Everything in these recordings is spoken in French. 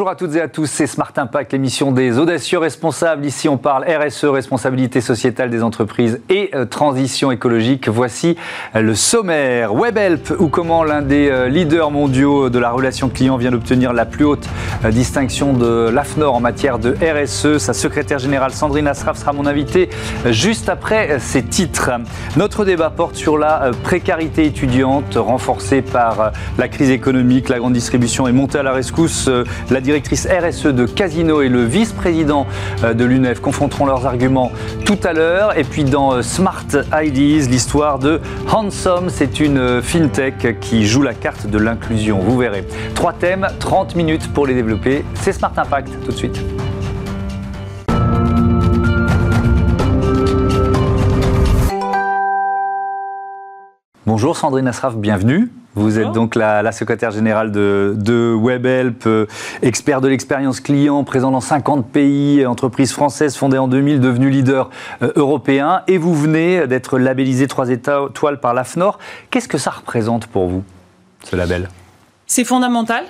Bonjour à toutes et à tous, c'est Smart Impact, l'émission des audacieux responsables. Ici, on parle RSE, responsabilité sociétale des entreprises et euh, transition écologique. Voici euh, le sommaire. WebHelp, ou comment l'un des euh, leaders mondiaux de la relation client vient d'obtenir la plus haute distinction de l'AFNOR en matière de RSE. Sa secrétaire générale Sandrine Asraf sera mon invitée juste après ces titres. Notre débat porte sur la précarité étudiante renforcée par la crise économique, la grande distribution et montée à la rescousse directrice RSE de Casino et le vice-président euh, de l'UNEF confronteront leurs arguments tout à l'heure. Et puis dans euh, Smart Ideas, l'histoire de Handsome, c'est une euh, fintech qui joue la carte de l'inclusion. Vous verrez. Trois thèmes, 30 minutes pour les développer. C'est Smart Impact tout de suite. Bonjour Sandrine Asraf, bienvenue. Vous êtes donc la, secrétaire générale de, WebHelp, euh, expert de l'expérience client, présent dans 50 pays, entreprise française fondée en 2000, devenue leader euh, européen, et vous venez d'être labellisé 3 étoiles par l'AFNOR. Qu'est-ce que ça représente pour vous, ce label? C'est fondamental.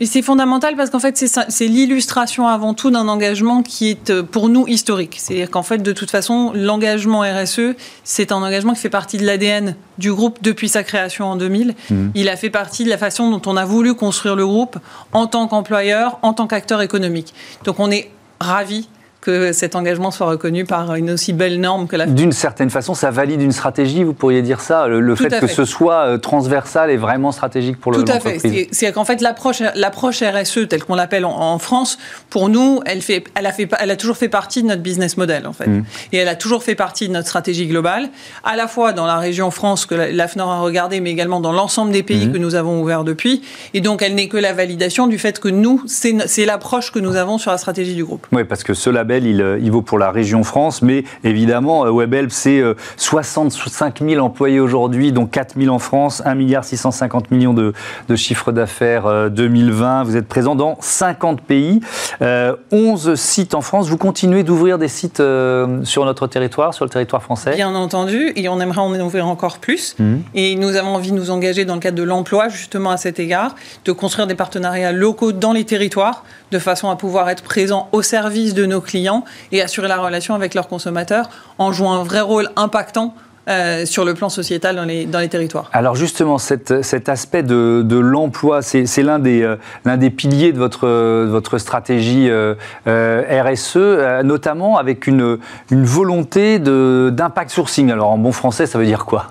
Et c'est fondamental parce qu'en fait, c'est l'illustration avant tout d'un engagement qui est euh, pour nous historique. C'est-à-dire qu'en fait, de toute façon, l'engagement RSE, c'est un engagement qui fait partie de l'ADN du groupe depuis sa création en 2000. Mmh. Il a fait partie de la façon dont on a voulu construire le groupe en tant qu'employeur, en tant qu'acteur économique. Donc on est ravis que cet engagement soit reconnu par une aussi belle norme que la D'une certaine façon, ça valide une stratégie, vous pourriez dire ça, le, fait, que ce soit euh, transversal et vraiment stratégique pour le Tout à fait. C'est qu'en fait, l'approche RSE, telle qu'on l'appelle en, France, pour nous, elle, fait, elle, a fait, elle a toujours fait partie de notre business model, en fait. Mm. Et elle a toujours fait partie de notre stratégie globale, à la fois dans la région France que l'AFNOR a regardé, mais également dans l'ensemble des pays mm. que nous avons ouverts depuis. Et donc, elle n'est que la validation du fait que nous, c'est l'approche que nous avons sur la stratégie du groupe. Oui, parce que ce label euh, il, vaut pour la région France, mais évidemment, euh, WebHelp, c'est 65 euh, 000 employés aujourd'hui, dont 4 000 en France, 1 milliard 650 millions de, de chiffre d'affaires 2020. Vous êtes présent dans 50 pays, 11 sites en France. Vous continuez d'ouvrir des sites sur notre territoire, sur le territoire français? Bien entendu, et on aimerait en ouvrir encore plus. Mmh. Et nous avons envie de nous engager dans le cadre de l'emploi, justement à cet égard, de construire des partenariats locaux dans les territoires, de façon à pouvoir être présent au service de nos clients et assurer la relation avec leurs consommateurs en jouant un vrai rôle impactant euh, sur le plan sociétal dans les, dans les territoires. Alors justement, cet, aspect de, de l'emploi, c'est l'un des, euh, l'un des piliers de votre, votre stratégie euh, RSE, notamment avec une, une volonté d'impact sourcing. Alors en bon français, ça veut dire quoi?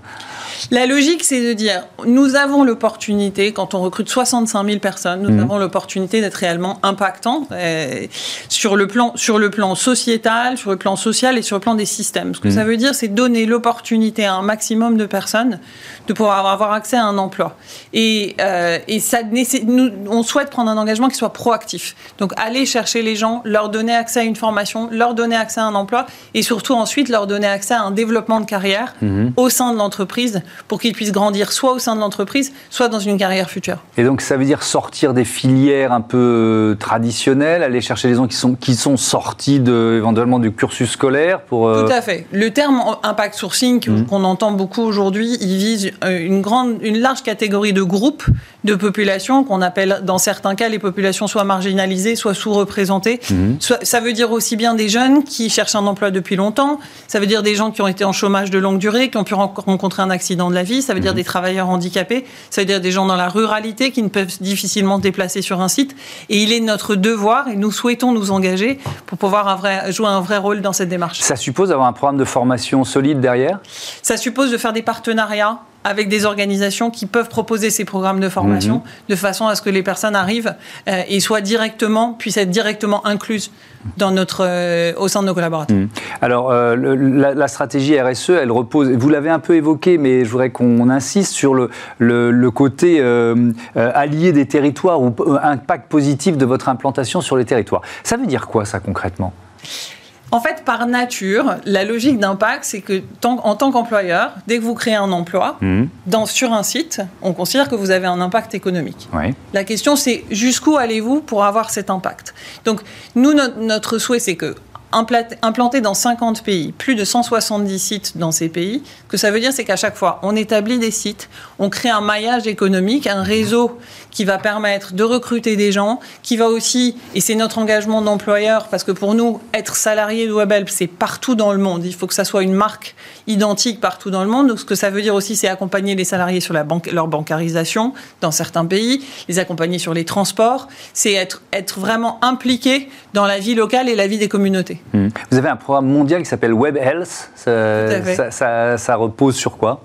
La logique, c'est de dire, nous avons l'opportunité, quand on recrute 65 000 personnes, nous mhm. avons l'opportunité d'être réellement impactants euh, sur, le plan, sur le plan sociétal, sur le plan social et sur le plan des systèmes. Ce que mhm. ça veut dire, c'est donner l'opportunité à un maximum de personnes de pouvoir avoir accès à un emploi. Et, euh, et ça, nous, on souhaite prendre un engagement qui soit proactif. Donc, aller chercher les gens, leur donner accès à une formation, leur donner accès à un emploi et surtout ensuite leur donner accès à un développement de carrière mhm. au sein de l'entreprise pour qu'ils puissent grandir soit au sein de l'entreprise, soit dans une carrière future. Et donc ça veut dire sortir des filières un peu traditionnelles, aller chercher les gens qui sont, qui sont sortis de, éventuellement du cursus scolaire pour... Euh, Tout à fait. Le terme impact sourcing mhm. qu'on entend beaucoup aujourd'hui, il vise euh, une, grande, une large catégorie de groupes de populations qu'on appelle dans certains cas les populations soit marginalisées, soit sous-représentées. Mhm. Ça veut dire aussi bien des jeunes qui cherchent un emploi depuis longtemps, ça veut dire des gens qui ont été en chômage de longue durée, qui ont pu rencontrer un accident de la vie, ça veut dire mhm. des travailleurs handicapés, ça veut dire des gens dans la ruralité qui ne peuvent difficilement se déplacer sur un site. Et il est notre devoir, et nous souhaitons nous engager pour pouvoir jouer un vrai rôle dans cette démarche. Ça suppose d'avoir un programme de formation solide derrière? Ça suppose de faire des partenariats avec des organisations qui peuvent proposer ces programmes de formation mhm. de façon à ce que les personnes arrivent euh, et soient directement, puissent être directement incluses dans notre, euh, au sein de nos collaborateurs. Mhm. Alors, euh, la, stratégie RSE, elle repose, vous l'avez un peu évoqué, mais je voudrais qu'on insiste sur le, le, côté allié des territoires ou impact positif de votre implantation sur les territoires. Ça veut dire quoi ça concrètement? En fait, par nature, la logique d'impact, c'est que en tant qu'employeur, dès que vous créez un emploi, mhm. dans, sur un site, on considère que vous avez un impact économique. La question, c'est jusqu'où allez-vous pour avoir cet impact? Donc, nous, notre souhait, c'est que implantés dans 50 pays, plus de 170 sites dans ces pays, ce que ça veut dire, c'est qu'à chaque fois, on établit des sites, on crée un maillage économique, un réseau qui va permettre de recruter des gens, qui va aussi, et c'est notre engagement d'employeur, parce que pour nous, être salarié de WebHelp, c'est partout dans le monde. Il faut que ça soit une marque identique partout dans le monde. Donc, ce que ça veut dire aussi, c'est accompagner les salariés sur leur bancarisation dans certains pays, les accompagner sur les transports. C'est être vraiment impliqué dans la vie locale et la vie des communautés. Mmh. Vous avez un programme mondial qui s'appelle Web Health. ça, ça repose sur quoi?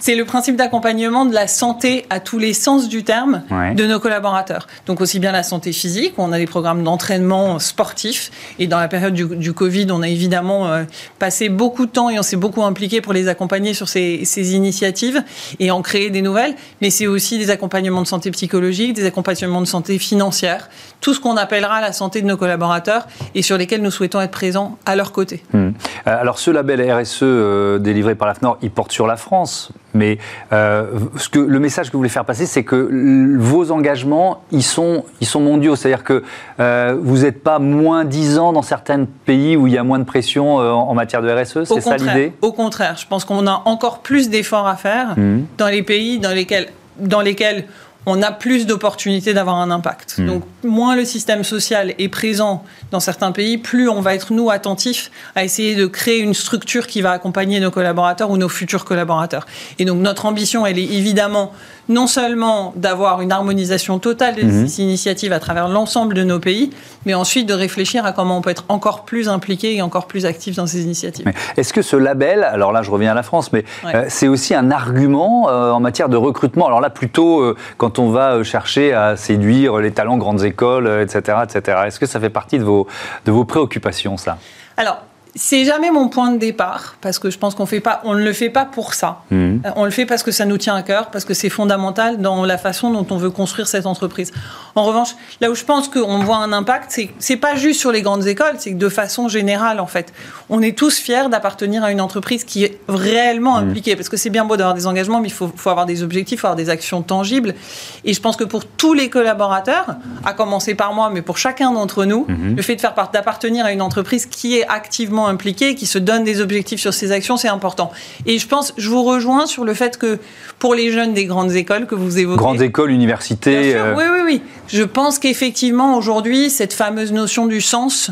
C'est le principe d'accompagnement de la santé à tous les sens du terme de nos collaborateurs. Donc aussi bien la santé physique, on a des programmes d'entraînement sportif, et dans la période du, Covid, on a évidemment euh, passé beaucoup de temps et on s'est beaucoup impliqué pour les accompagner sur ces, initiatives et en créer des nouvelles, mais c'est aussi des accompagnements de santé psychologique, des accompagnements de santé financière, tout ce qu'on appellera la santé de nos collaborateurs et sur lesquels nous souhaitons être présents à leur côté. Hmm. Euh, alors ce label RSE euh, délivré par l'AFNOR, il porte sur la France. Mais euh, ce que, le message que vous voulez faire passer, c'est que vos engagements, ils sont, ils sont mondiaux. C'est-à-dire que euh, vous n'êtes pas moins 10 ans dans certains pays où il y a moins de pression euh, en matière de RSE. C'est ça l'idée? Au contraire, je pense qu'on a encore plus d'efforts à faire mmh. dans les pays dans lesquels, dans lesquels on a plus d'opportunités d'avoir un impact. Hmm. Donc, moins le système social est présent dans certains pays, plus on va être, nous, attentifs à essayer de créer une structure qui va accompagner nos collaborateurs ou nos futurs collaborateurs. Et donc, notre ambition, elle est évidemment non seulement d'avoir une harmonisation totale de mhm. ces initiatives à travers l'ensemble de nos pays, mais ensuite de réfléchir à comment on peut être encore plus impliqué et encore plus actif dans ces initiatives. Est-ce que ce label, alors là je reviens à la France, mais euh, c'est aussi un argument euh, en matière de recrutement? Alors là plutôt euh, quand on va chercher à séduire les talents grandes écoles, etc. etc. Est-ce que ça fait partie de vos, de vos préoccupations ça? Alors, c'est jamais mon point de départ parce que je pense qu'on fait pas, on ne le fait pas pour ça. Mhm. Euh, on le fait parce que ça nous tient à cœur, parce que c'est fondamental dans la façon dont on veut construire cette entreprise. En revanche, là où je pense qu'on voit un impact, c'est c'est pas juste sur les grandes écoles, c'est que de façon générale en fait, on est tous fiers d'appartenir à une entreprise qui est réellement mhm. impliquée, parce que c'est bien beau d'avoir des engagements, mais il faut, faut avoir des objectifs, il faut avoir des actions tangibles. Et je pense que pour tous les collaborateurs, à commencer par moi, mais pour chacun d'entre nous, mhm. le fait de faire d'appartenir à une entreprise qui est activement impliqué, qui se donne des objectifs sur ses actions, c'est important. Et je pense, je vous rejoins sur le fait que pour les jeunes des grandes écoles que vous évoquez. Grandes écoles, universités. Euh, oui, oui, oui. Je pense qu'effectivement, aujourd'hui, cette fameuse notion du sens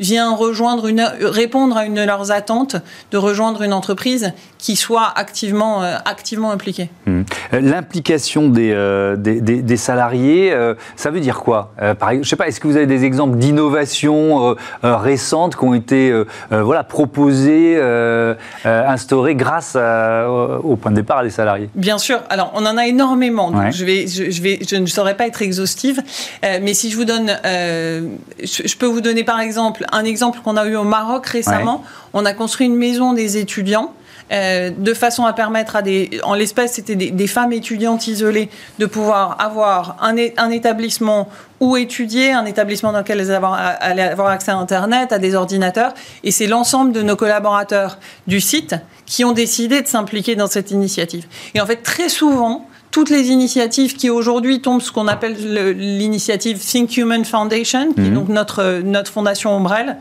vient rejoindre une, répondre à une de leurs attentes de rejoindre une entreprise qui soit activement, euh, activement impliquée. Hum. Euh, l'implication des, des, des, salariés, ça veut dire quoi? Par, Je sais pas, est-ce que vous avez des exemples d'innovations récentes qui ont été voilà, proposé, euh, euh, instauré grâce au point de départ des salariés Bien sûr. Alors, on en a énormément. je, vais, je, vais, je ne saurais pas être exhaustive, mais si je vous donne, je, peux vous donner par exemple un exemple qu'on a eu au Maroc récemment. On a construit une maison des étudiants euh, de façon à permettre à des, en l'espèce, c'était des, femmes étudiantes isolées, de pouvoir avoir un, un, établissement où étudier, un établissement dans lequel elles allaient avoir accès à Internet, à des ordinateurs. Et c'est l'ensemble de nos collaborateurs du site qui ont décidé de s'impliquer dans cette initiative. Et en fait, très souvent, toutes les initiatives qui aujourd'hui tombent ce qu'on appelle l'initiative Think Human Foundation, qui est mhm. donc notre, notre fondation ombrelle,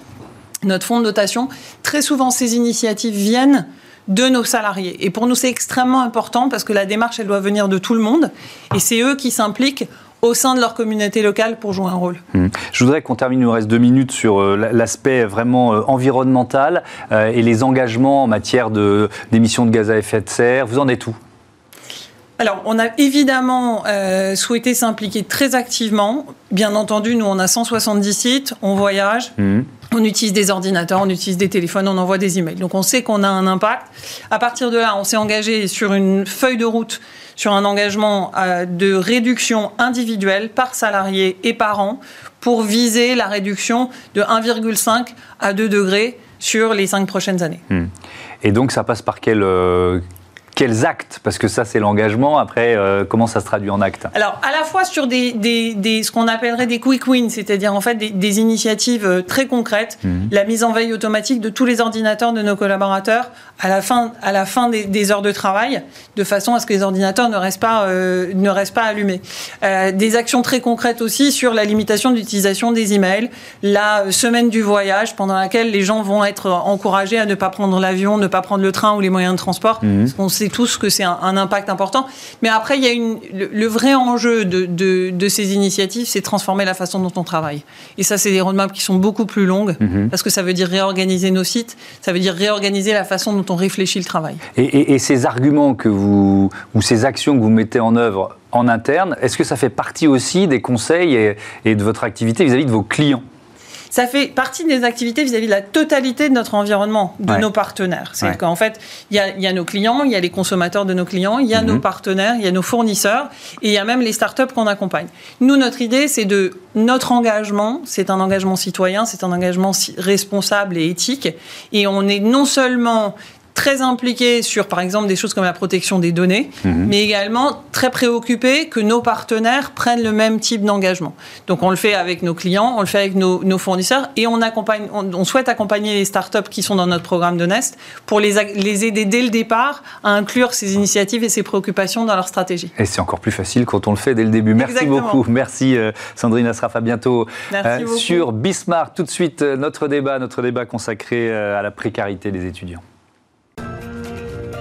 notre fonds de dotation, très souvent ces initiatives viennent de nos salariés. Et pour nous, c'est extrêmement important parce que la démarche, elle doit venir de tout le monde. Et c'est eux qui s'impliquent au sein de leur communauté locale pour jouer un rôle. Mmh. Je voudrais qu'on termine, il nous reste deux minutes, sur euh, l'aspect vraiment euh, environnemental euh, et les engagements en matière d'émissions de, gaz à effet de serre. Vous en êtes où? Alors, on a évidemment souhaité s'impliquer très activement. Bien entendu, nous, on a 170 sites, on voyage. Mmh. On utilise des ordinateurs, on utilise des téléphones, on envoie des emails. Donc on sait qu'on a un impact. À partir de là, on s'est engagé sur une feuille de route, sur un engagement euh, de réduction individuelle par salarié et par an pour viser la réduction de 1,5 à 2 degrés sur les cinq prochaines années. Hmm. Et donc ça passe par quel, euh, quels actes Parce que ça, c'est l'engagement. Après, euh, comment ça se traduit en actes Alors, à la fois sur des, des, ce qu'on appellerait des quick wins, c'est-à-dire en fait des, initiatives euh, très concrètes, mhm. la mise en veille automatique de tous les ordinateurs de nos collaborateurs à la fin, à la fin des, heures de travail, de façon à ce que les ordinateurs ne restent pas, euh, ne restent pas allumés. des actions très concrètes aussi sur la limitation d'utilisation des emails, la semaine du voyage pendant laquelle les gens vont être encouragés à ne pas prendre l'avion, ne pas prendre le train ou les moyens de transport. On sait tous que c'est un, impact important. Mais après, il y a une, le, vrai enjeu de, de, ces initiatives, c'est transformer la façon dont on travaille. Et ça, c'est des roadmaps qui sont beaucoup plus longues, mhm. parce que ça veut dire réorganiser nos sites, ça veut dire réorganiser la façon dont on réfléchit le travail. Et, ces arguments que vous, ou ces actions que vous mettez en œuvre en interne, est-ce que ça fait partie aussi des conseils et, et de votre activité vis à -vis de vos clients? Ça fait partie des activités vis-à-vis de la totalité de notre environnement, de nos partenaires. C'est qu'en fait, il y, a, nos clients, il y a les consommateurs de nos clients, il y a nos mhm. partenaires, il y a nos fournisseurs, et il y a même les startups qu'on accompagne. Nous, notre idée, c'est de notre engagement, c'est un engagement citoyen, c'est un engagement responsable et éthique, et on est non seulement très impliqué sur, par exemple, des choses comme la protection des données, mhm. mais également très préoccupé que nos partenaires prennent le même type d'engagement. Donc, on le fait avec nos clients, on le fait avec nos, fournisseurs, et on, accompagne, on, souhaite accompagner les startups qui sont dans notre programme de Nest pour les, les aider dès le départ à inclure ces initiatives et ces préoccupations dans leur stratégie. Et c'est encore plus facile quand on le fait dès le début. Merci beaucoup. Merci euh, Sandrine Asraf. À bientôt euh, sur Bismarck. Tout de suite, euh, notre débat, notre débat consacré à la précarité des étudiants.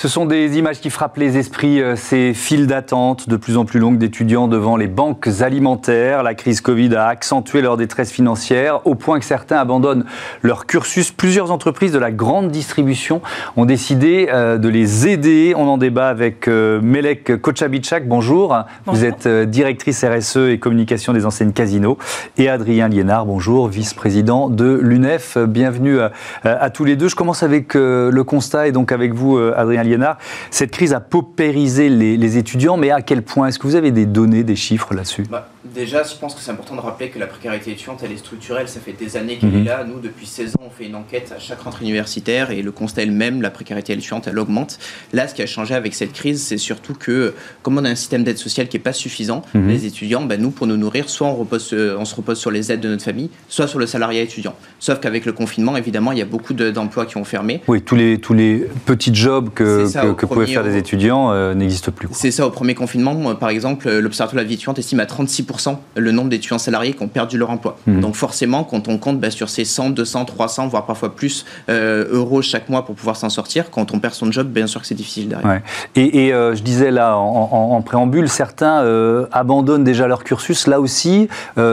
Ce sont des images qui frappent les esprits, euh, ces files d'attente de plus en plus longues d'étudiants devant les banques alimentaires. La crise Covid a accentué leur détresse financière au point que certains abandonnent leur cursus. Plusieurs entreprises de la grande distribution ont décidé euh, de les aider. On en débat avec euh, Melek Kochabichak. Bonjour. Vous êtes directrice RSE et communication des enseignes Casino. Et Adrien Liénard, bonjour, vice-président de l'UNEF. Bienvenue à, tous les deux. Je commence avec le constat et donc avec vous, Adrien Liénard cette crise a paupérisé les, étudiants, mais à quel point? Est-ce que vous avez des données, des chiffres là-dessus? Bah, Déjà, je pense que c'est important de rappeler que la précarité étudiante, elle est structurelle. Ça fait des années qu'elle est mhm. là. Nous, depuis 16 ans, on fait une enquête à chaque rentrée universitaire et le constat est le même. La précarité étudiante, elle augmente. Là, ce qui a changé avec cette crise, c'est surtout que, comme on a un système d'aide sociale qui n'est pas suffisant, mhm. les étudiants, ben, nous, pour nous nourrir, soit on, repose, on se repose sur les aides de notre famille, soit sur le salariat étudiant. Sauf qu'avec le confinement, évidemment, il y a beaucoup d'emplois qui ont fermé. Oui, tous les, tous les petits jobs que, que, pouvaient faire des étudiants euh, n'existent plus. C'est ça, au premier confinement, par exemple, l'Observatoire de la vie étudiante estime à 36% le nombre d'étudiants salariés qui ont perdu leur emploi. Mhm. Donc forcément, quand on compte bah, sur ces 100, 200, 300, voire parfois plus euh, euros chaque mois pour pouvoir s'en sortir, quand on perd son job, bien sûr que c'est difficile derrière. Et, euh, je disais là en, préambule, certains euh, abandonnent déjà leur cursus. Là aussi,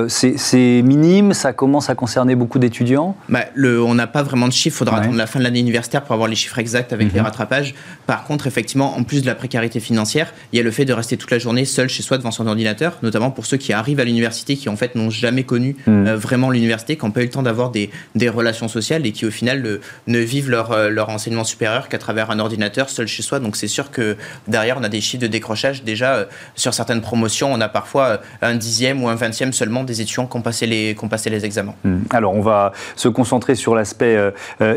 c'est minime, ça commence à concerner beaucoup d'étudiants? Bah, On n'a pas vraiment de chiffres, il faudra attendre la fin de l'année universitaire pour avoir les chiffres exacts avec les mhm. rattrapages. Par contre, effectivement, en plus de la précarité financière, il y a le fait de rester toute la journée seul chez soi devant son ordinateur, notamment pour ceux qui arrivent à l'université qui en fait n'ont jamais connu hmm. euh, vraiment l'université, qui n'ont pas eu le temps d'avoir des, des, relations sociales et qui au final ne vivent leur, euh, leur enseignement supérieur qu'à travers un ordinateur seul chez soi. Donc c'est sûr que derrière on a des chiffres de décrochage. Déjà euh, sur certaines promotions, on a parfois un dixième ou un vingtième seulement des étudiants qui ont passé les, qui ont passé les examens. Hmm. Alors on va se concentrer sur l'aspect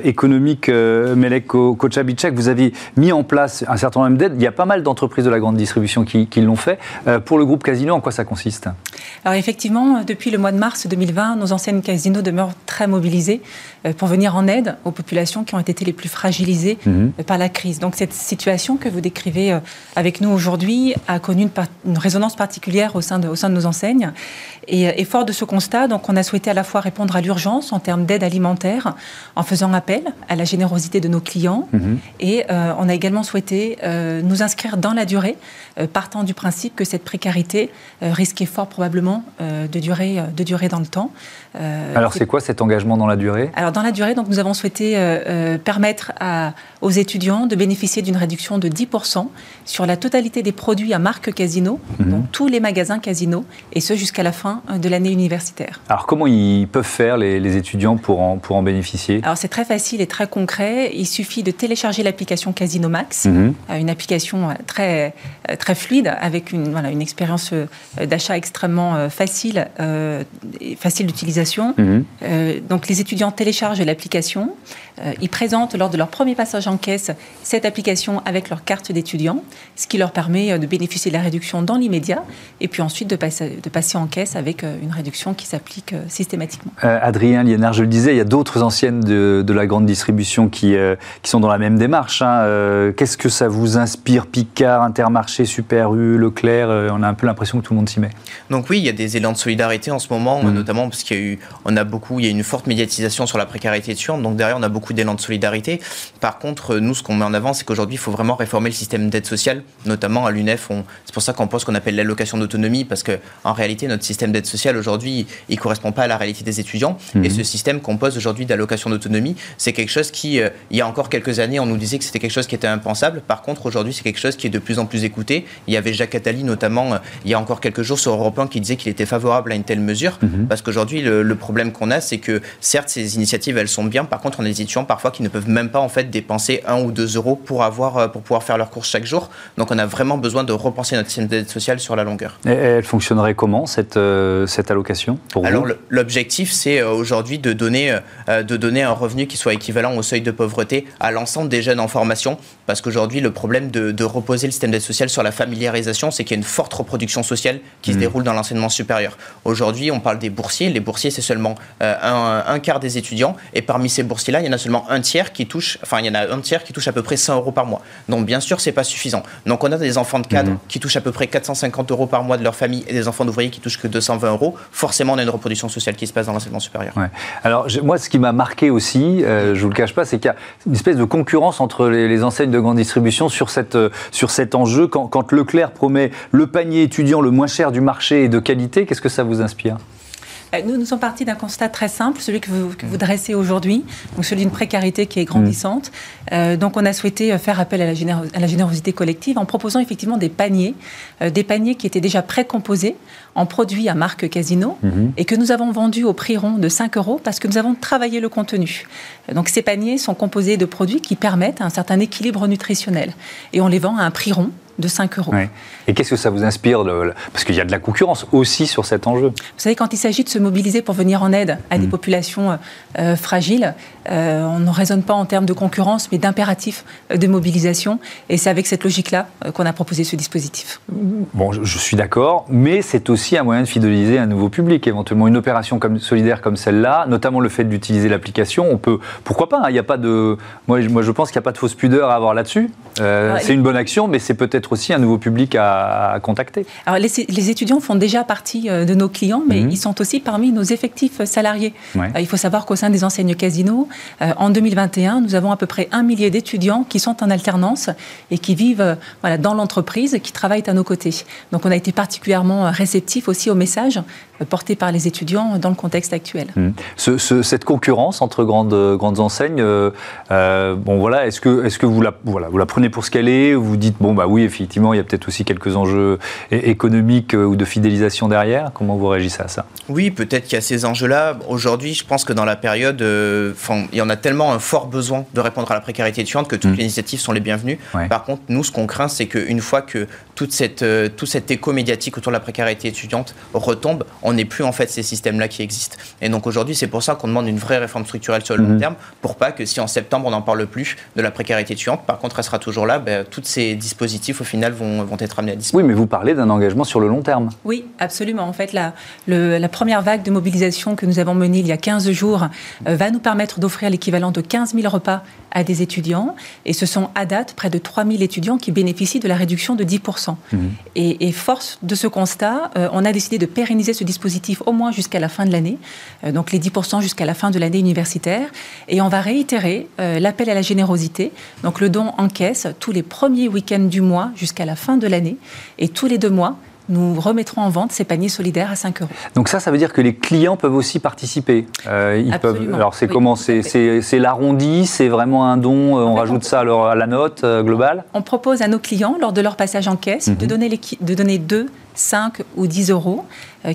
économique. Melek Kochabitchak, vous avez mis en place un certain nombre d'aides. Il y a pas mal d'entreprises de la grande distribution qui, qui l'ont fait. pour le groupe Casino, en quoi ça consiste? Alors effectivement, depuis le mois de mars 2020, nos anciennes casinos demeurent très mobilisées euh, pour venir en aide aux populations qui ont été les plus fragilisées mhm. euh, par la crise. Donc cette situation que vous décrivez euh, avec nous aujourd'hui a connu une, résonance particulière au sein, de, au sein de nos enseignes. Et, fort de ce constat, donc on a souhaité à la fois répondre à l'urgence en termes d'aide alimentaire, en faisant appel à la générosité de nos clients, mhm. et on a également souhaité nous inscrire dans la durée, partant du principe que cette précarité risquait fort probablement durablement de, durer, de durer dans le temps. Alors c'est quoi cet engagement dans la durée? Alors dans la durée, donc, nous avons souhaité permettre à, aux étudiants de bénéficier d'une réduction de 10% sur la totalité des produits à marque Casino, mhm. donc tous les magasins Casino, et ce jusqu'à la fin de l'année universitaire. Alors comment ils peuvent faire les, étudiants pour en, pour en bénéficier? Alors c'est très facile et très concret. Il suffit de télécharger l'application Casino Max, mhm. euh, une application euh, très, euh, très fluide avec une, voilà, une expérience d'achat extrêmement facile et facile d'utilisation. Mhm. donc les étudiants téléchargent l'application, ils présentent lors de leur premier passage en caisse cette application avec leur carte d'étudiant, ce qui leur permet de bénéficier de la réduction dans l'immédiat et puis ensuite de passer, de passer en caisse avec une réduction qui s'applique systématiquement. Adrien Liénard, je le disais, il y a d'autres anciennes de, de, la grande distribution qui, qui sont dans la même démarche. Hein. Euh, qu'est-ce que ça vous inspire? Picard, Intermarché, Super U, Leclerc euh, On a un peu l'impression que tout le monde s'y met. Donc oui, il y a des élans de solidarité en ce moment, mm. notamment parce qu'il y a eu, on a beaucoup, il y a une forte médiatisation sur la précarité étudiante. Donc derrière, on a beaucoup d'élans de solidarité. Par contre, nous, ce qu'on met en avant, c'est qu'aujourd'hui, il faut vraiment réformer le système d'aide sociale, notamment à l'UNEF. C'est pour ça qu'on pense qu'on appelle l'allocation d'autonomie, parce que en réalité, notre système d'aide sociale aujourd'hui, il correspond pas à la réalité des étudiants. Et ce système qu'on pose aujourd'hui d'allocation d'autonomie, c'est quelque chose qui, euh, il y a encore quelques années, on nous disait que c'était quelque chose qui était impensable. Par contre, aujourd'hui, c'est quelque chose qui est de plus en plus écouté. Il y avait Jacques Attali, notamment, euh, il y a encore quelques jours sur Europe 1, qui disait qu'il était favorable à une telle mesure. Mhm. Parce qu'aujourd'hui, le, problème qu'on a, c'est que certes, ces initiatives, elles sont bien. Par contre, on a des étudiants parfois qui ne peuvent même pas en fait dépenser un ou deux euros pour, avoir, euh, pour pouvoir faire leurs courses chaque jour. Donc, on a vraiment besoin de repenser notre système d'aide sociale sur la longueur. Et elle fonctionnerait comment, cette, euh, cette allocation pour Alors, l'objectif, c'est aujourd'hui de donner, de donner un revenu qui soit équivalent au seuil de pauvreté à l'ensemble des jeunes en formation, parce qu'aujourd'hui, le problème de, reposer le système d'aide sociale sur la familiarisation, c'est qu'il y a une forte reproduction sociale qui se mmh. déroule dans l'enseignement supérieur. Aujourd'hui, on parle des boursiers. Les boursiers, c'est seulement euh, un, quart des étudiants, et parmi ces boursiers-là, il y en a seulement un tiers qui touche, enfin, il y en a un tiers qui touche à peu près 100 euros par mois. Donc, bien sûr, c'est pas suffisant. Donc, on a des enfants de cadre mmh. qui touchent à peu près 450 euros par mois de leur famille, et des enfants d'ouvriers qui touchent que 220 euros. Forcément, on a une reproduction sociale qui se passe dans l'enseignement supérieur. Alors, moi, ce qui m'a marqué aussi, euh, je vous le cache pas, c'est qu'il y a une espèce de concurrence entre les, enseignes de grande distribution sur, cette, euh, sur cet enjeu. Quand, quand Leclerc promet le panier étudiant le moins cher du marché et de qualité, qu'est-ce que ça vous inspire? Nous, nous sommes partis d'un constat très simple, celui que vous, vous dressez aujourd'hui, donc celui d'une précarité qui est grandissante. Mm. Euh, donc, on a souhaité faire appel à la, à la, générosité collective en proposant effectivement des paniers, euh, des paniers qui étaient déjà précomposés en produits à marque Casino mm-hmm. et que nous avons vendus au prix rond de 5 euros parce que nous avons travaillé le contenu. Donc, ces paniers sont composés de produits qui permettent un certain équilibre nutritionnel et on les vend à un prix rond de 5 euros. Et qu'est-ce que ça vous inspire Parce qu'il y a de la concurrence aussi sur cet enjeu. Vous savez, quand il s'agit de se mobiliser pour venir en aide à des mm. populations euh, fragiles, euh, on ne raisonne pas en termes de concurrence, mais d'impératif de mobilisation. Et c'est avec cette logique-là euh, qu'on a proposé ce dispositif. Bon, je, suis d'accord, mais c'est aussi un moyen de fidéliser un nouveau public. Éventuellement, une opération comme, solidaire comme celle-là, notamment le fait d'utiliser l'application, on peut. Pourquoi pas hein, Il n'y a pas de. Moi, moi je pense qu'il n'y a pas de fausse pudeur à avoir là-dessus. c'est une bonne action, mais c'est peut-être aussi un nouveau public à, contacter. Alors, les, étudiants font déjà partie euh, de nos clients, mais mhm. ils sont aussi parmi nos effectifs salariés. Euh, il faut savoir qu'au sein des enseignes casinos, euh, en 2021, nous avons à peu près un millier d'étudiants qui sont en alternance et qui vivent voilà, dans l'entreprise, qui travaillent à nos côtés. Donc, on a été particulièrement réceptifs aussi aux messages portés par les étudiants dans le contexte actuel. Mhm. cette concurrence entre grandes, grandes enseignes, bon voilà, est-ce que, est -ce que vous, la, voilà, vous la prenez pour ce qu'elle est? Vous dites, bon bah oui, effectivement, il y a peut-être aussi quelques enjeux économiques euh, ou de fidélisation derrière. Comment vous réagissez à ça? Oui, peut-être qu'il y a ces enjeux-là. Aujourd'hui, je pense que dans la période, euh, il y en a tellement un fort besoin de répondre à la précarité étudiante que toutes mm. les initiatives sont les bienvenues. Par contre, nous, ce qu'on craint, c'est qu'une fois que toute cette, euh, tout cet écho médiatique autour de la précarité étudiante retombe, on n'est plus en fait ces systèmes-là qui existent. Et donc aujourd'hui, c'est pour ça qu'on demande une vraie réforme structurelle sur le long mm-hmm. terme, pour pas que si en septembre on n'en parle plus de la précarité étudiante, par contre elle sera toujours là, ben, tous ces dispositifs au final vont, vont être amenés à disparaître. Oui, mais vous parlez d'un engagement sur le long terme. Oui, absolument. En fait, la, la première vague de mobilisation que nous avons menée il y a 15 jours euh, va nous permettre d'offrir l'équivalent de 15 000 repas à des étudiants. Et ce sont à date près de 3 000 étudiants qui bénéficient de la réduction de 10% mmh. et, force de ce constat, euh, on a décidé de pérenniser ce dispositif au moins jusqu'à la fin de l'année, euh, donc les 10 jusqu'à la fin de l'année universitaire. Et on va réitérer l'appel à la générosité, donc le don en caisse tous les premiers week-ends du mois jusqu'à la fin de l'année et tous les deux mois nous remettrons en vente ces paniers solidaires à 5 euros. Donc ça, ça veut dire que les clients peuvent aussi participer. Euh, ils peuvent. Alors c'est comment C'est l'arrondi, c'est vraiment un don. on rajoute ça à, la note globale. On propose à nos clients lors de leur passage en caisse de mhm. donner de donner 2, 5 ou 10 euros,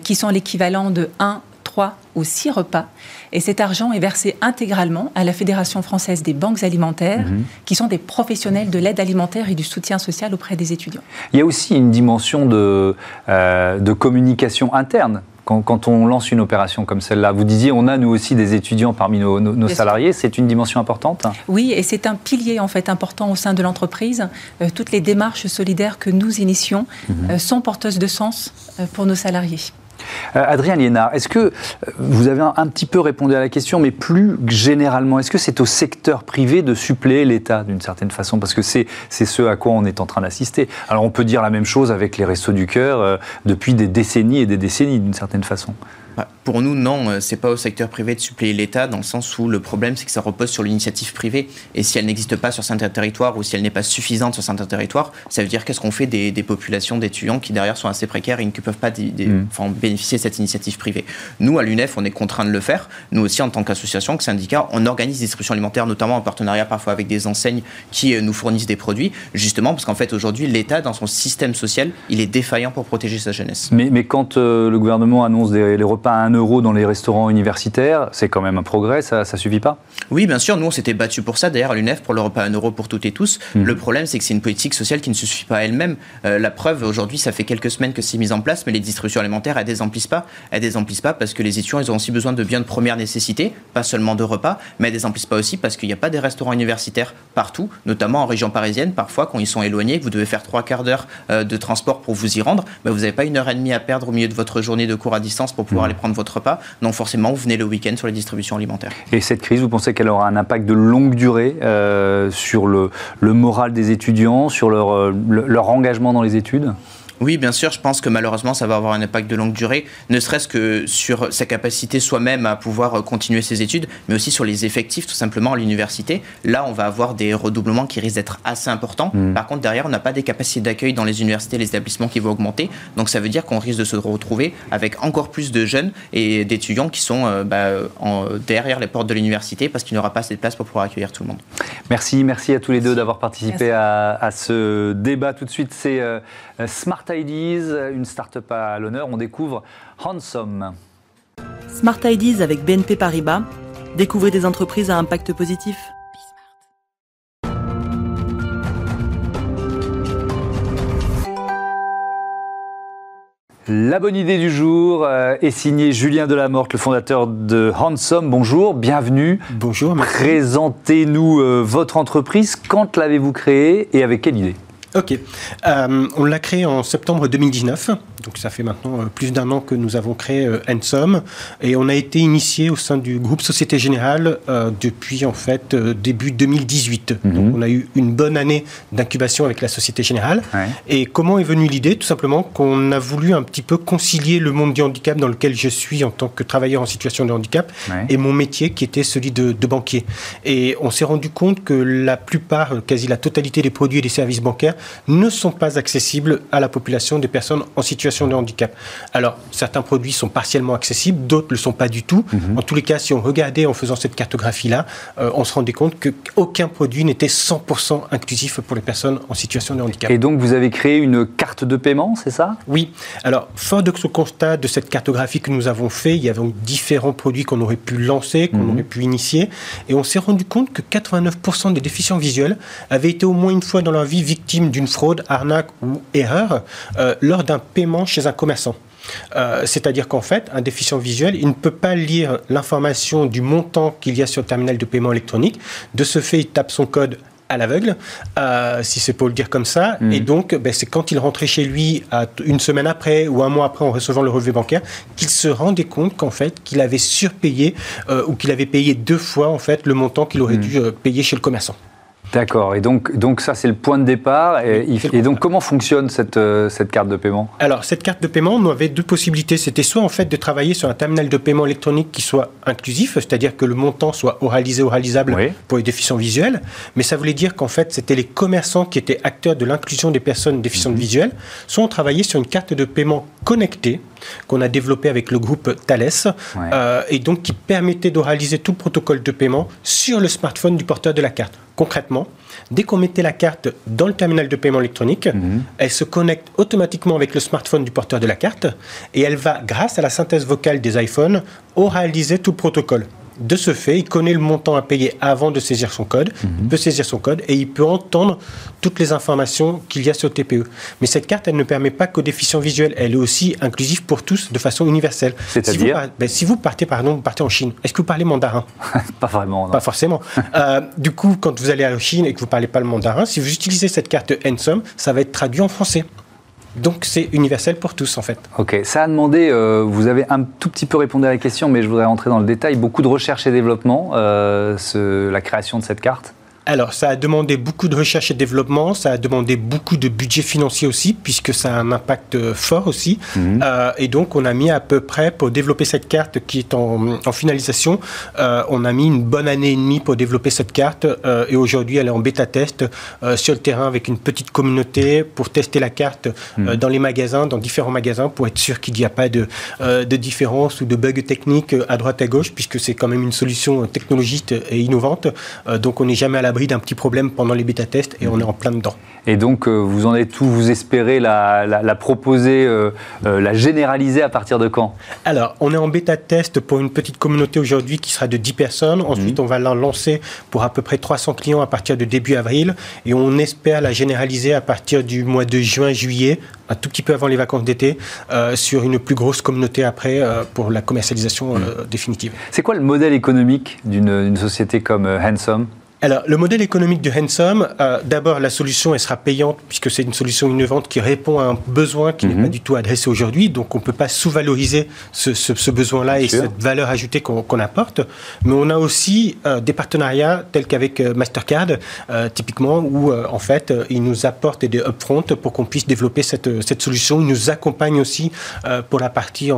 qui sont l'équivalent de 1 3 ou 6 repas. Et cet argent est versé intégralement à la Fédération française des banques alimentaires, mhm. qui sont des professionnels de l'aide alimentaire et du soutien social auprès des étudiants. Il y a aussi une dimension de, euh, de communication interne quand, on lance une opération comme celle-là Vous disiez, on a nous aussi des étudiants parmi nos, salariés. C'est une dimension importante Oui, et c'est un pilier en fait important au sein de l'entreprise. Euh, toutes les démarches solidaires que nous initions mhm. euh, sont porteuses de sens pour nos salariés. Euh, Adrien Liénard, est-ce que euh, vous avez un, petit peu répondu à la question, mais plus généralement, est-ce que c'est au secteur privé de suppléer l'État d'une certaine façon? Parce que c'est ce à quoi on est en train d'assister. Alors on peut dire la même chose avec les Restos du Cœur euh, depuis des décennies et des décennies d'une certaine façon. Bah, pour nous, non, euh, c'est pas au secteur privé de suppléer l'État, dans le sens où le problème, c'est que ça repose sur l'initiative privée. Et si elle n'existe pas sur certains territoires ou si elle n'est pas suffisante sur certains territoires, ça veut dire qu'est-ce qu'on fait des, populations d'étudiants qui, derrière, sont assez précaires et qui ne peuvent pas mm. bénéficier de cette initiative privée? Nous, à l'UNEF, on est contraint de le faire. Nous aussi, en tant qu'association, que syndicat, on organise des distributions alimentaires, notamment en partenariat parfois avec des enseignes qui euh, nous fournissent des produits, justement parce qu'en fait, aujourd'hui, l'État, dans son système social, il est défaillant pour protéger sa jeunesse. Mais, mais quand euh, le gouvernement annonce des, les repas pas à 1 euro dans les restaurants universitaires, c'est quand même un progrès, ça ne suffit pas? Oui, bien sûr, nous on s'était battu pour ça, d'ailleurs à l'UNEF, pour le repas à 1 euro pour toutes et tous. Hmm. Le problème, c'est que c'est une politique sociale qui ne se suffit pas elle-même. Euh, la preuve, aujourd'hui, ça fait quelques semaines que c'est mis en place, mais les distributions alimentaires, elles désemplissent pas. Elles désemplissent pas parce que les étudiants, ils ont aussi besoin de biens de première nécessité, pas seulement de repas, mais elles désemplissent pas aussi parce qu'il n'y a pas des restaurants universitaires partout, notamment en région parisienne. Parfois, quand ils sont éloignés, que vous devez faire trois quarts d'heure euh, de transport pour vous y rendre, bah, vous n'avez pas une heure et demie à perdre au milieu de votre journée de cours à distance pour pouvoir hmm. aller prendre votre repas. Donc forcément, vous venez le week-end sur les distributions alimentaires. Et cette crise, vous pensez qu'elle aura un impact de longue durée euh, sur le, moral des étudiants, sur leur, euh, leur engagement dans les études? Oui, bien sûr, je pense que malheureusement, ça va avoir un impact de longue durée, ne serait-ce que sur sa capacité soi-même à pouvoir euh, continuer ses études, mais aussi sur les effectifs, tout simplement, à l'université. Là, on va avoir des redoublements qui risquent d'être assez importants. Mm. Par contre, derrière, on n'a pas des capacités d'accueil dans les universités, les établissements qui vont augmenter. Donc, ça veut dire qu'on risque de se retrouver avec encore plus de jeunes et d'étudiants qui sont euh, bah, derrière les portes de l'université parce qu'il n'y aura pas assez de place pour pouvoir accueillir tout le monde. Merci, merci à tous les deux d'avoir participé à, ce débat. Tout de suite, c'est euh, Smart Ideas, une start-up à l'honneur. On découvre Handsome. Smart Ideas avec BNP Paribas. Découvrez des entreprises à impact positif. La bonne idée du jour euh, est signée Julien Delamorte, le fondateur de Handsome. Bonjour, bienvenue. Bonjour. Présentez-nous euh, votre entreprise. Quand l'avez-vous créée et avec quelle idée? Ok. Euh, on l'a créé en septembre 2019. Donc ça fait maintenant euh, plus d'un an que nous avons créé euh, Ensom. Et on a été initié au sein du groupe Société Générale depuis en fait début 2018. Mhm. Donc on a eu une bonne année d'incubation avec la Société Générale. Et comment est venue l'idée? Tout simplement qu'on a voulu un petit peu concilier le monde du handicap dans lequel je suis en tant que travailleur en situation de handicap et mon métier qui était celui de, de banquier. Et on s'est rendu compte que la plupart, quasi la totalité des produits et des services bancaires ne sont pas accessibles à la population des personnes en situation de handicap. Alors, certains produits sont partiellement accessibles, d'autres ne le sont pas du tout. Mhm. En tous les cas, si on regardait en faisant cette cartographie-là, euh, on se rendait compte qu'aucun produit n'était 100% inclusif pour les personnes en situation de handicap. Et donc, vous avez créé une carte de paiement, c'est ça? Oui. Alors, fort de ce constat de cette cartographie que nous avons fait, il y avait différents produits qu'on aurait pu lancer, qu'on mhm. aurait pu initier, et on s'est rendu compte que 89% des déficients visuels avaient été au moins une fois dans leur vie victimes d'une fraude, arnaque ou erreur euh, lors d'un paiement chez un commerçant. Euh, c'est-à-dire qu'en fait, un déficient visuel, il ne peut pas lire l'information du montant qu'il y a sur le terminal de paiement électronique. De ce fait, il tape son code à l'aveugle, euh, si c'est pour le dire comme ça. Hmm. Et donc, ben, c'est quand il rentrait chez lui une semaine après ou un mois après en recevant le relevé bancaire qu'il se rendait compte qu'en fait, qu'il avait surpayé ou qu'il avait payé deux fois en fait le montant qu'il aurait hmm. dû payer chez le commerçant. D'accord, et donc, donc ça c'est le point de départ. Et, et donc comment fonctionne cette, euh, cette carte de paiement? Alors cette carte de paiement, on avait deux possibilités. C'était soit en fait de travailler sur un terminal de paiement électronique qui soit inclusif, c'est-à-dire que le montant soit oralisé, oralisable pour les déficients visuels, mais ça voulait dire qu'en fait c'était les commerçants qui étaient acteurs de l'inclusion des personnes déficientes mhm. visuelles. Soit on travaillait sur une carte de paiement connectée qu'on a développée avec le groupe Thales, euh, et donc qui permettait d'oraliser tout le protocole de paiement sur le smartphone du porteur de la carte. Concrètement, dès qu'on mettait la carte dans le terminal de paiement électronique, mhm. elle se connecte automatiquement avec le smartphone du porteur de la carte et elle va, grâce à la synthèse vocale des iPhones, oraliser tout le protocole. De ce fait, il connaît le montant à payer avant de saisir son code, il mhm. peut saisir son code et il peut entendre toutes les informations qu'il y a sur le TPE. Mais cette carte, elle ne permet pas qu'aux déficients visuels, elle est aussi inclusive pour tous de façon universelle. C'est-à-dire ben, si, vous partez, pardon, vous partez en Chine, est-ce que vous parlez mandarin? Pas vraiment. Pas forcément. euh, du coup, quand vous allez en Chine et que vous ne parlez pas le mandarin, si vous utilisez cette carte Ensom, ça va être traduit en français. Donc c'est universel pour tous en fait. Ok, ça a demandé, euh, vous avez un tout petit peu répondu à la question, mais je voudrais rentrer dans le détail, beaucoup de recherche et développement, euh, la création de cette carte alors, ça a demandé beaucoup de recherche et développement, ça a demandé beaucoup de budget financier aussi, puisque ça a un impact euh, fort aussi. Mhm. Euh, et donc, on a mis à peu près, pour développer cette carte qui est en, finalisation, euh, on a mis une bonne année et demie pour développer cette carte. et aujourd'hui, elle est en bêta-test sur le terrain avec une petite communauté pour tester la carte mhm. dans les magasins, dans différents magasins, pour être sûr qu'il n'y a pas de, de différence ou de bugs techniques à droite à gauche, puisque c'est quand même une solution technologique et innovante. donc, on n'est jamais à la d'un petit problème pendant les bêta-tests et on est en plein dedans. Et donc, euh, vous en êtes tout, vous espérez la, proposer, euh, euh, la généraliser à partir de quand? Alors, on est en bêta-test pour une petite communauté aujourd'hui qui sera de 10 personnes. Ensuite, mhm. on va la lancer pour à peu près 300 clients à partir de début avril. Et on espère la généraliser à partir du mois de juin-juillet, un tout petit peu avant les vacances d'été, sur une plus grosse communauté après pour la commercialisation mhm. définitive. C'est quoi le modèle économique d'une société comme Handsome? Alors, le modèle économique de Handsome, euh, d'abord, la solution, elle sera payante puisque c'est une solution innovante qui répond à un besoin qui n'est mhm. pas du tout adressé aujourd'hui. Donc, on ne peut pas sous-valoriser ce, besoin-là et cette valeur ajoutée qu'on apporte. Mais on a aussi euh, des partenariats tels qu'avec euh, Mastercard, typiquement, où en fait, ils nous apportent des upfront pour qu'on puisse développer cette, cette, solution. Ils nous accompagnent aussi pour la partie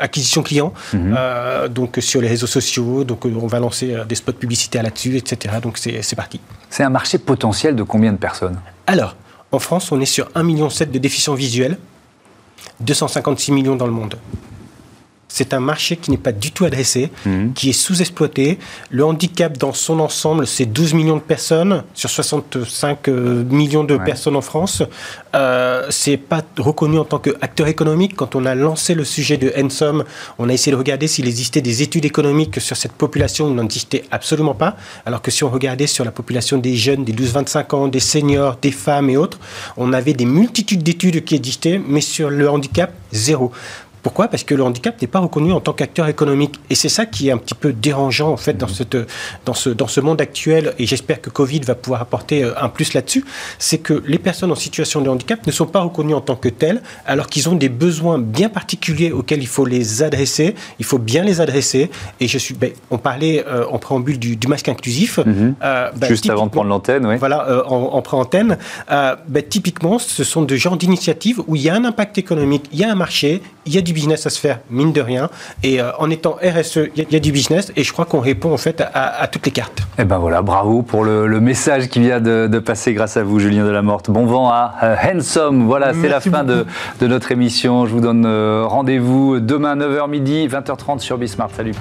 acquisition client, mhm. donc sur les réseaux sociaux. Donc, on va lancer des spots publicitaires là-dessus, etc. Donc, c'est parti. C'est un marché potentiel de combien de personnes? Alors, en France, on est sur 1,7 million de déficients visuels, 256 millions dans le monde. C'est un marché qui n'est pas du tout adressé, mhm. qui est sous-exploité. Le handicap dans son ensemble, c'est 12 millions de personnes sur 65 euh, millions de personnes en France. Euh, c'est pas reconnu en tant qu'acteur économique. Quand on a lancé le sujet de Ensom, on a essayé de regarder s'il existait des études économiques sur cette population. Il n'en existait absolument pas. Alors que si on regardait sur la population des jeunes, des 12-25 ans, des seniors, des femmes et autres, on avait des multitudes d'études qui existaient, mais sur le handicap, zéro. Pourquoi? Parce que le handicap n'est pas reconnu en tant qu'acteur économique. Et c'est ça qui est un petit peu dérangeant, en fait, dans, mmh. cette, dans, ce, dans ce monde actuel. Et j'espère que Covid va pouvoir apporter euh, un plus là-dessus. C'est que les personnes en situation de handicap ne sont pas reconnues en tant que telles, alors qu'ils ont des besoins bien particuliers auxquels il faut les adresser. Il faut bien les adresser. Et je suis. Ben, on parlait euh, en préambule du, masque inclusif. Mmh. Euh, ben, Juste avant de prendre l'antenne, oui. Voilà, en, en pré-antenne. Ben, typiquement, ce sont de genres d'initiatives où il y a un impact économique, il y a un marché, il y a du business à se faire, mine de rien. Et euh, en étant RSE, il y, a du business et je crois qu'on répond en fait à, toutes les cartes. Et eh ben voilà, bravo pour le, message qui vient de, passer grâce à vous, Julien Delamorte. Bon vent à euh, Handsome. Voilà, c'est la fin de, notre émission. Je vous donne euh, rendez-vous demain 9h midi, 20h30 sur Bismart. Salut.